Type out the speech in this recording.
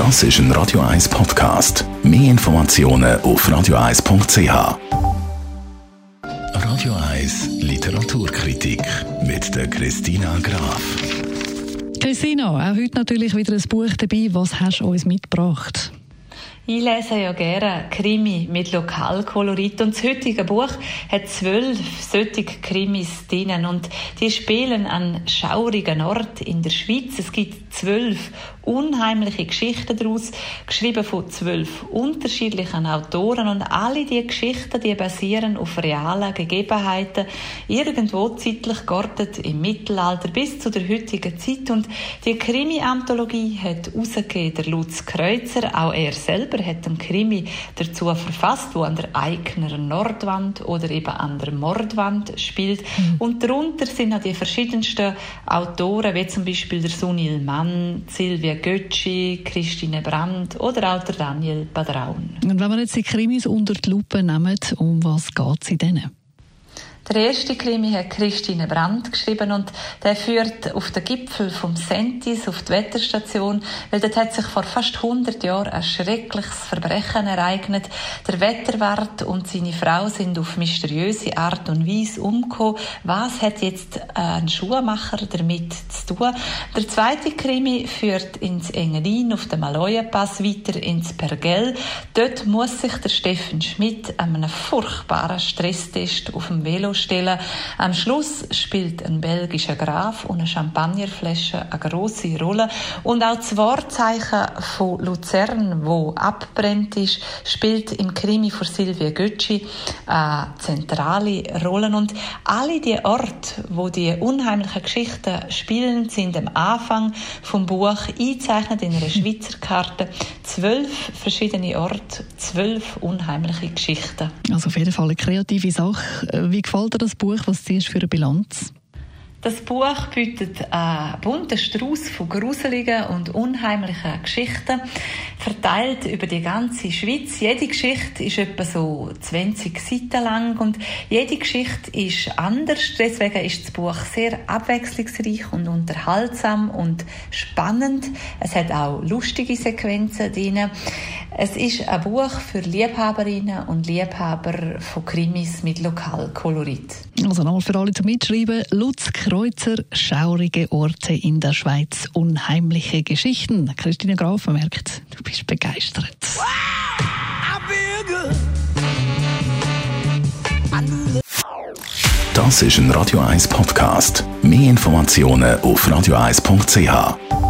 Das ist ein Radio 1 Podcast. Mehr Informationen auf radio1.ch. Radio 1 Literaturkritik mit der Christina Graf. Christina, auch heute natürlich wieder ein Buch dabei. Was hast du uns mitgebracht? Ich lese ja gerne. Krimi mit Lokalkolorit. Und das heutige Buch hat zwölf solche Krimis drin und die spielen an schaurigen Ort in der Schweiz. Es gibt zwölf unheimliche Geschichten daraus, geschrieben von zwölf unterschiedlichen Autoren. Und alle die Geschichten, die basieren auf realen Gegebenheiten, irgendwo zeitlich geordnet im Mittelalter bis zu der heutigen Zeit. Und die Krimi-Anthologie hat herausgegeben der Lutz Kreuzer, auch er selber hat einen Krimi dazu verfasst, wo an der Eigner Nordwand oder eben an der Mordwand spielt. Mhm. Und darunter sind auch die verschiedensten Autoren, wie zum Beispiel der Sunil Mann, Silvia Götschi, Christine Brandt oder auch der Daniel Badraun. Und wenn wir jetzt die Krimis unter die Lupe nehmen, um was geht es in denen? Der erste Krimi hat Christine Brandt geschrieben und der führt auf den Gipfel vom Sentis auf die Wetterstation, weil dort hat sich vor fast 100 Jahren ein schreckliches Verbrechen ereignet. Der Wetterwart und seine Frau sind auf mysteriöse Art und Weise umgekommen. Was hat jetzt ein Schuhmacher damit zu tun? Der zweite Krimi führt ins Engelin auf dem Maloja-Pass weiter ins Pergel. Dort muss sich der Steffen Schmidt einem furchtbaren Stresstest auf dem Velo stellen. Am Schluss spielt ein belgischer Graf und eine Champagnerflasche eine große Rolle. Und auch das Wortzeichen von Luzern, wo abbrennt ist, spielt im Krimi von Silvia Götschi eine zentrale Rolle. Und alle die Orte, wo die unheimlichen Geschichten spielen, sind am Anfang vom Buch eingezeichnet in einer Schweizer Karte. Zwölf verschiedene Orte, zwölf unheimliche Geschichten. Also auf jeden Fall eine kreative Sache. Wie gefällt gefällt dir das Buch? Was ziehst für eine Bilanz? Das Buch bietet einen bunten Strauß von gruseligen und unheimlichen Geschichten, verteilt über die ganze Schweiz. Jede Geschichte ist etwa so 20 Seiten lang und jede Geschichte ist anders. Deswegen ist das Buch sehr abwechslungsreich und unterhaltsam und spannend. Es hat auch lustige Sequenzen drin. Es ist ein Buch für Liebhaberinnen und Liebhaber von Krimis mit Lokalkolorit. Also nochmal für alle zum Mitschreiben. Lutz Kreuzer, schaurige Orte in der Schweiz, unheimliche Geschichten. Christine Graf merkt, du bist begeistert. Das ist ein Radio 1 Podcast. Mehr Informationen auf radio1.ch.